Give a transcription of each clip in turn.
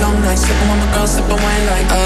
long nights Sipping on my girl, sipping wine like uh.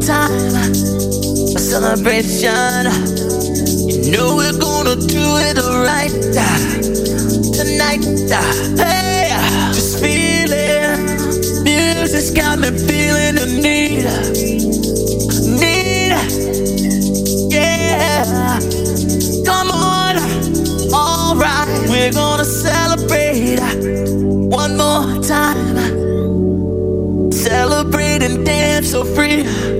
time, a celebration. You know we're gonna do it right tonight. Hey, just feeling. Music's got me feeling the need, need. Yeah, come on. All right, we're gonna celebrate one more time celebrate and dance so free.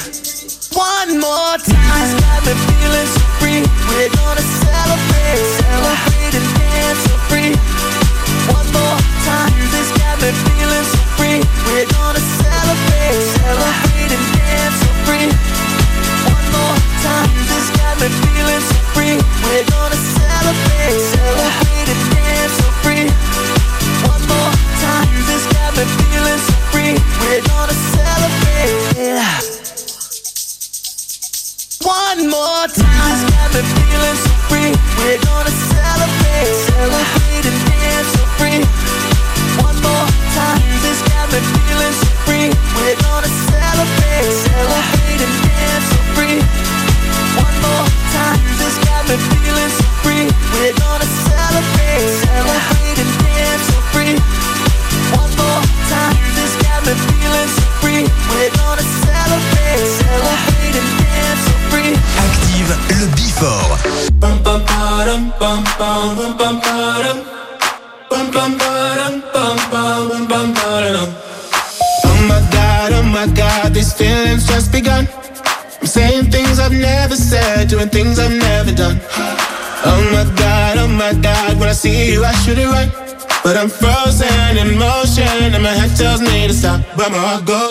to the right, but I'm frozen in motion, and my head tells me to stop, but my heart goes.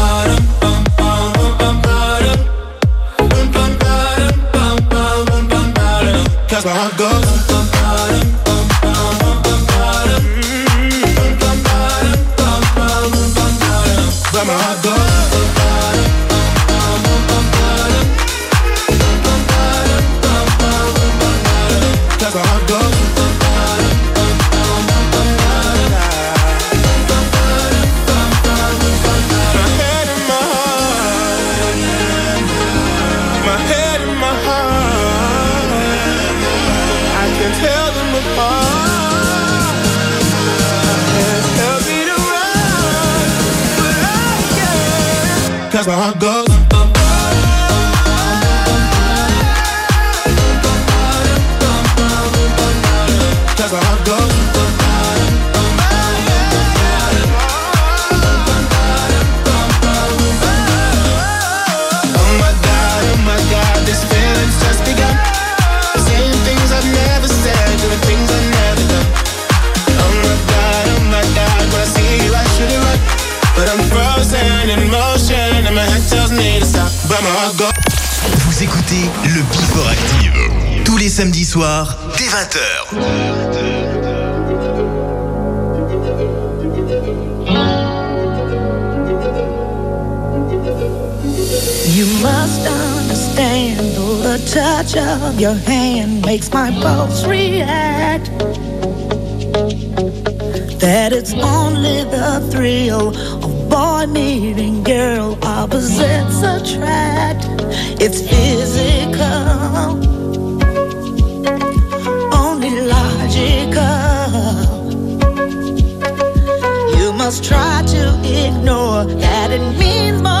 just try to ignore that it means more.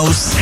house.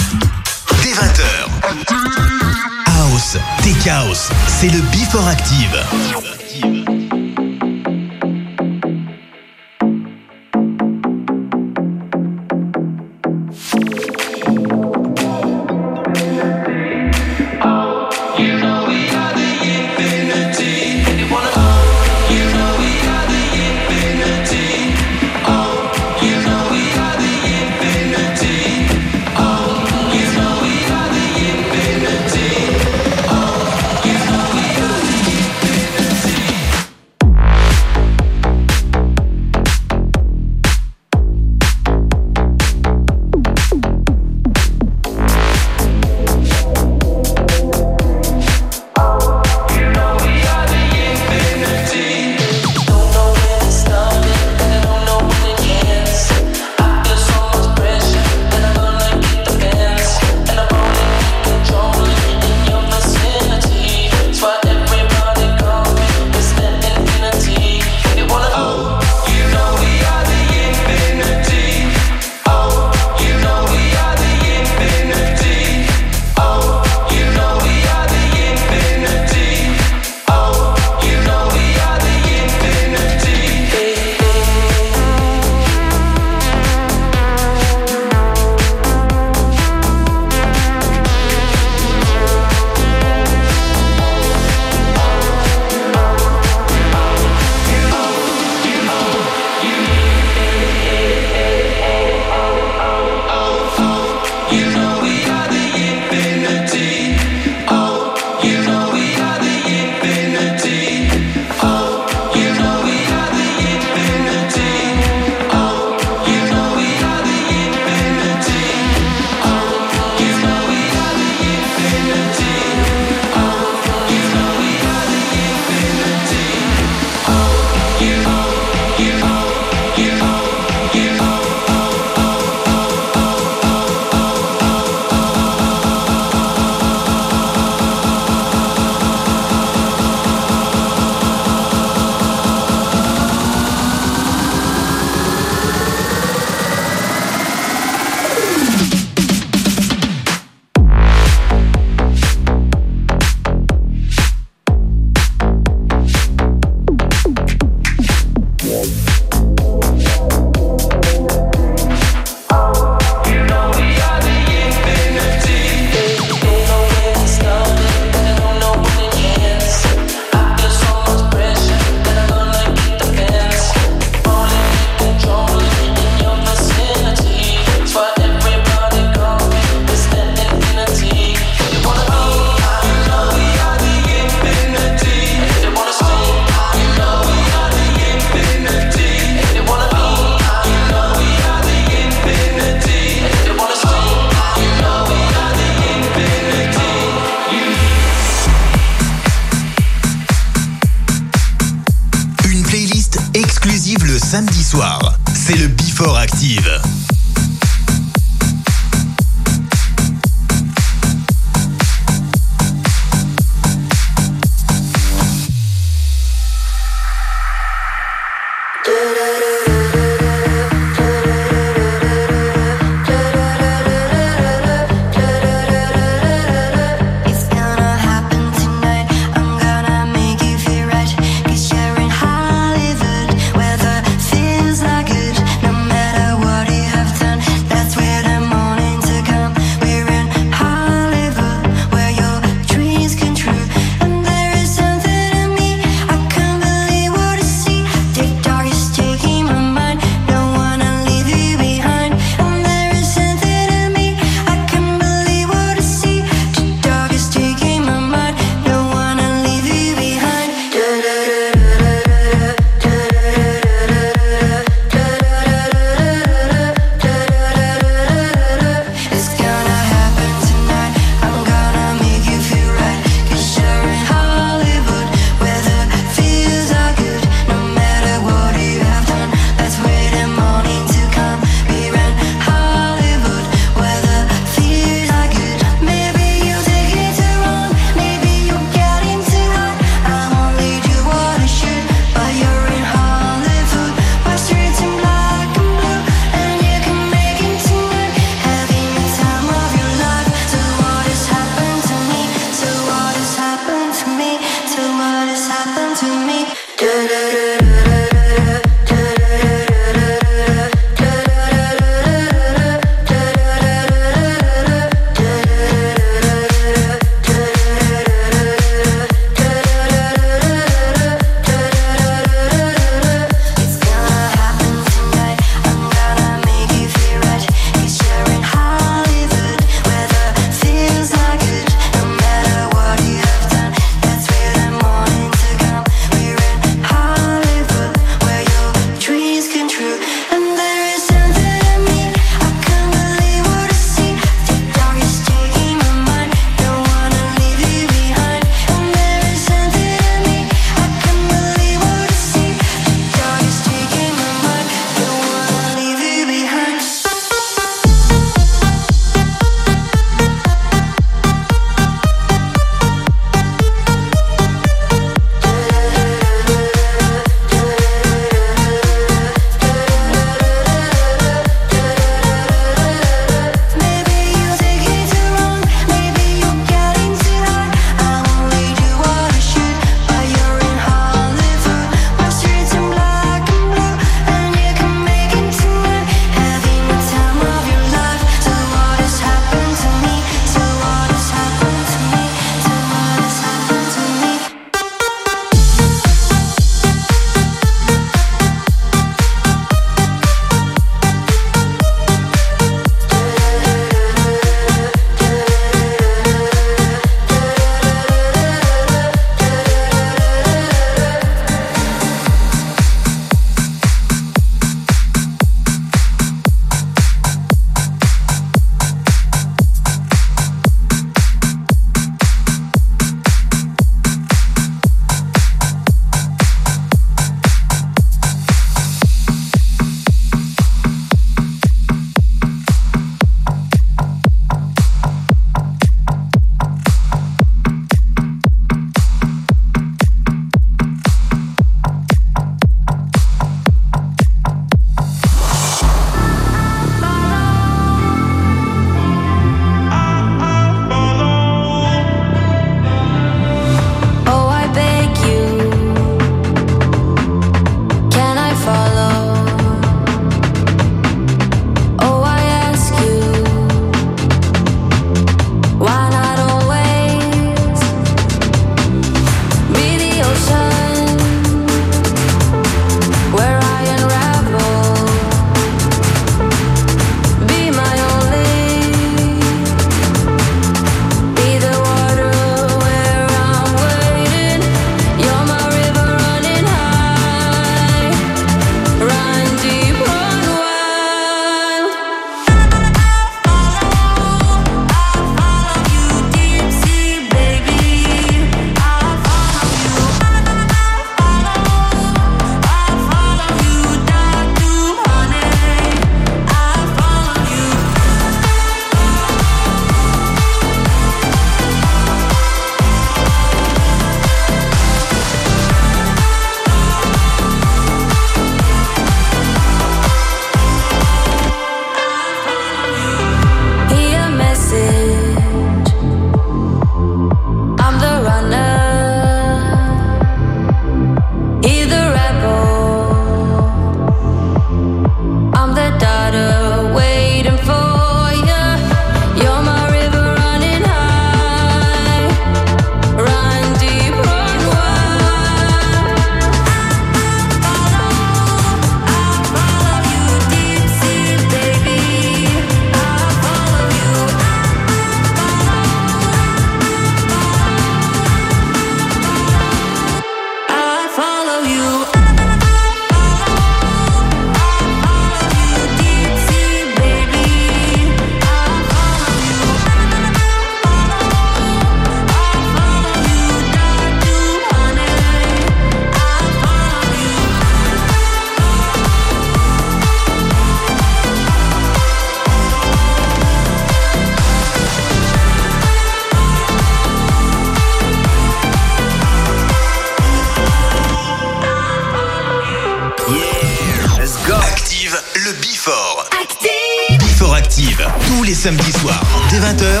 Les samedis soirs, dès 20h,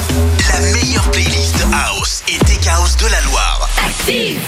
la meilleure playlist House et Tech House de la Loire. Active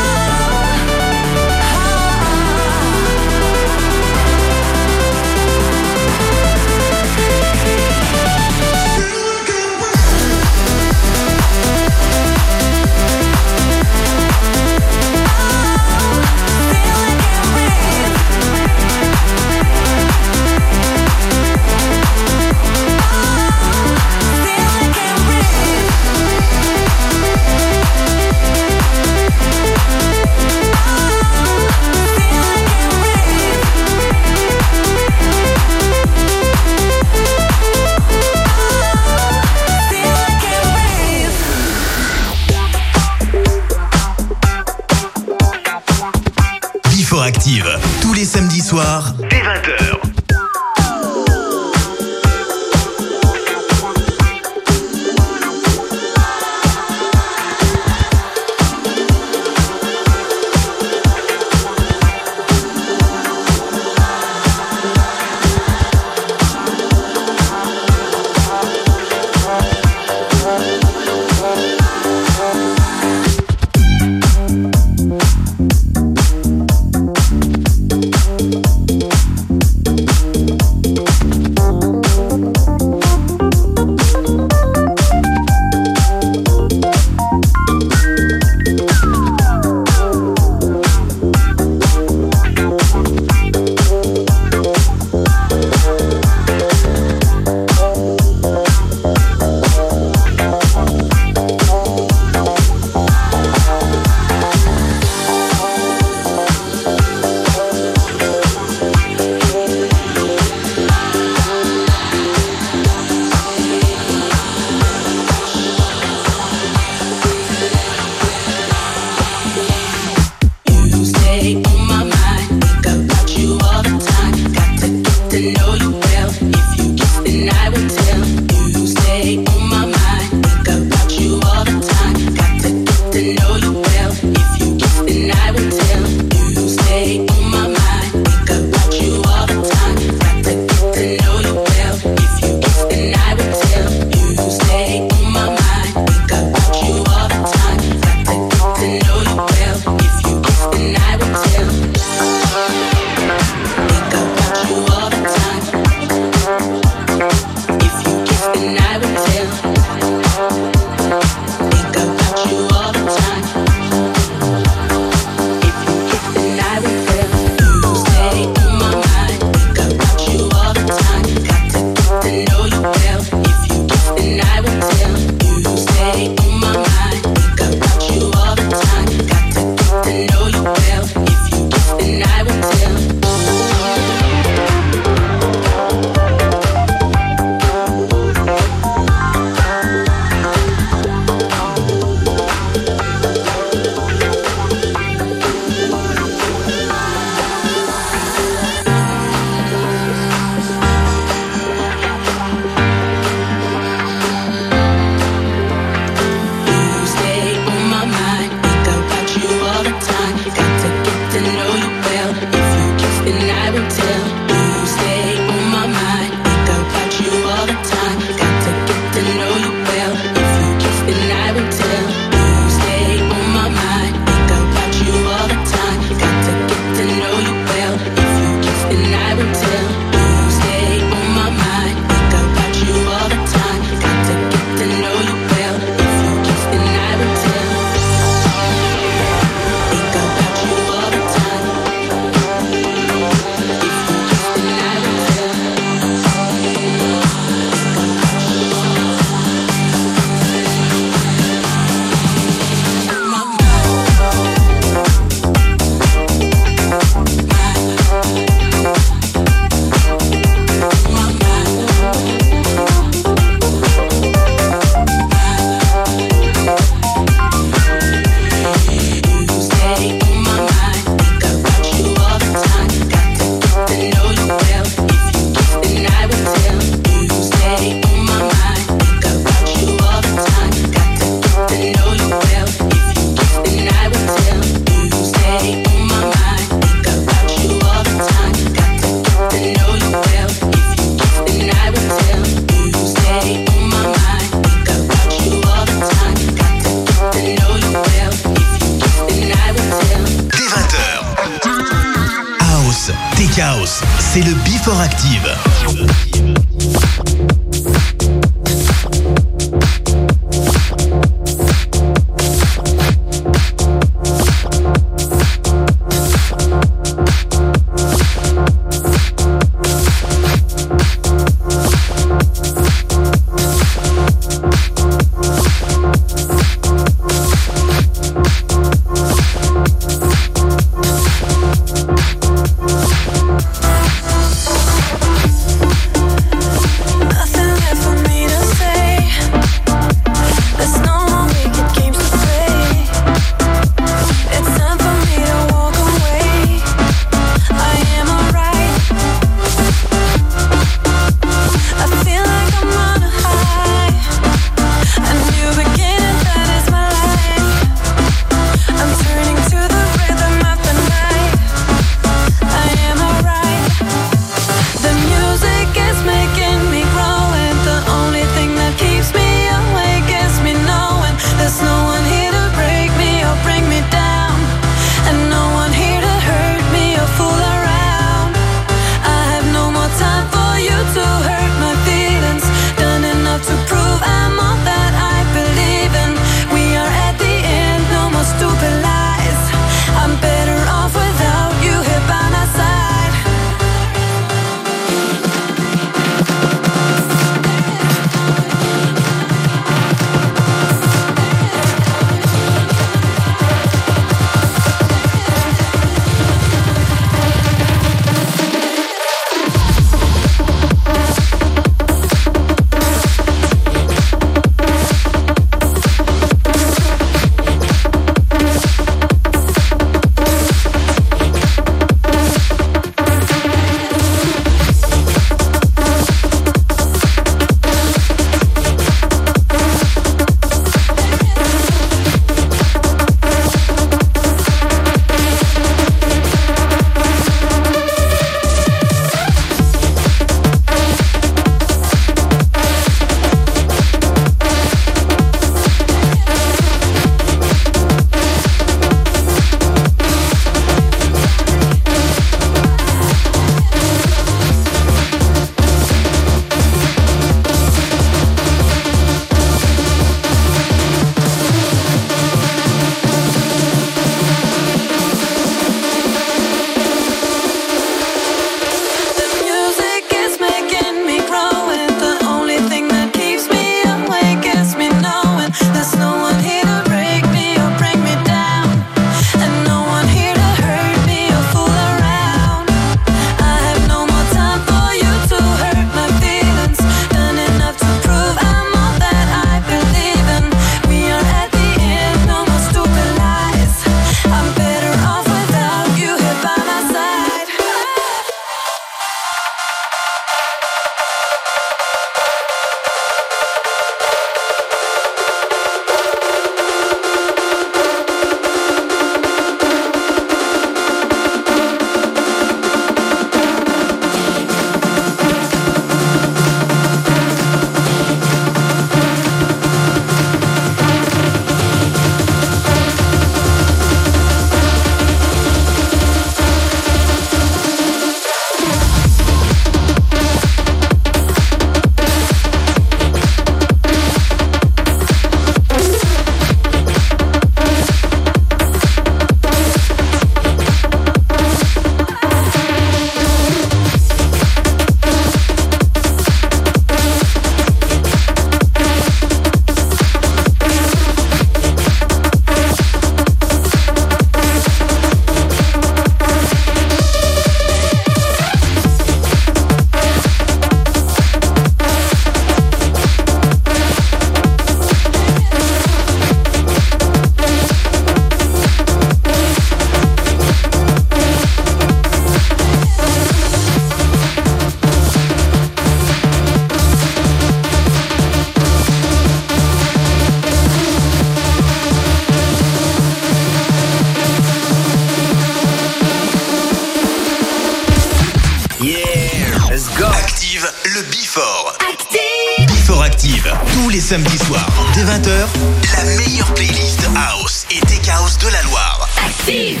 samedis soirs, dès 20h, la meilleure playlist House et Tech House de la Loire. Active!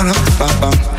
ba ba ba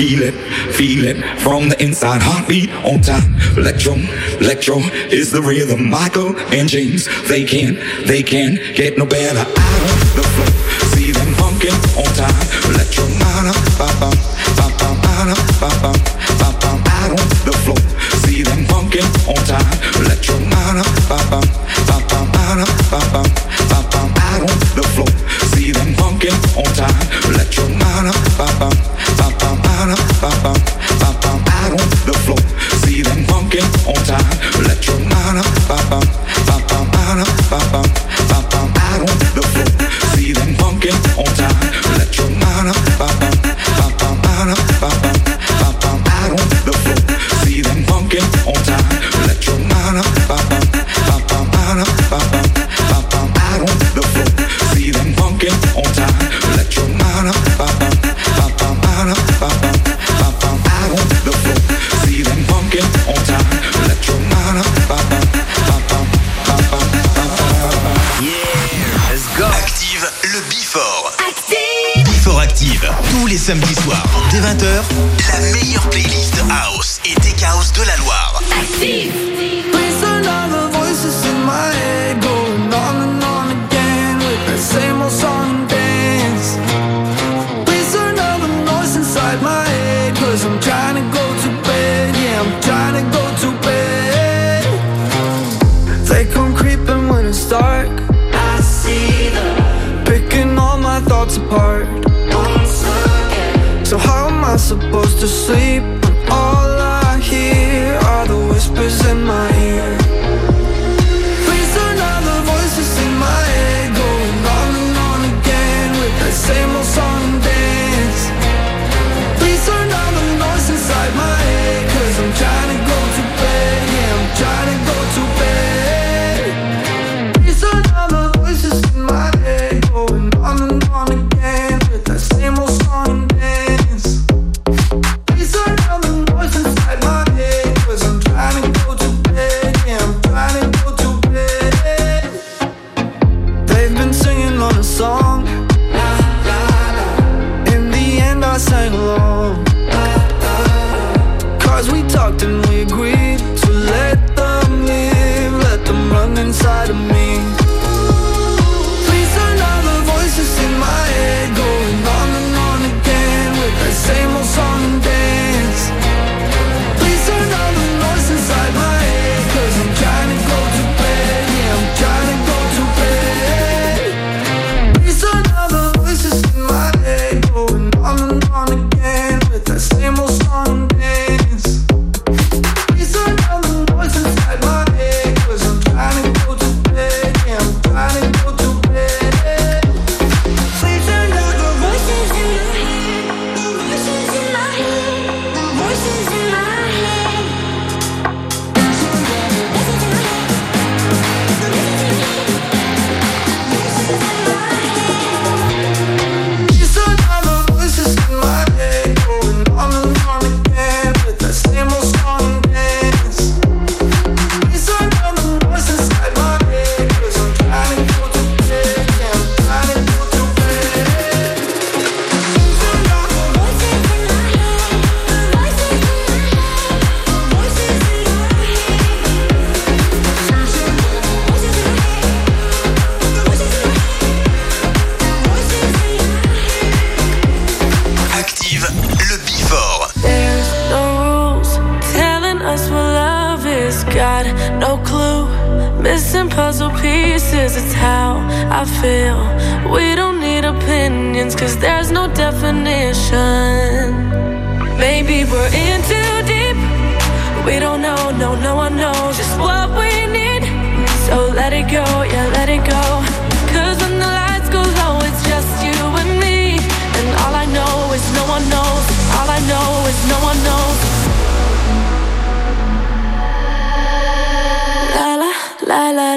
Feel it, feel it from the inside. Heartbeat on time. Electro, electro is the rhythm. Michael and James, they can't, they can't get no better.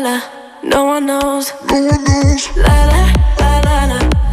la, no one knows. No one knows. La la, la la la.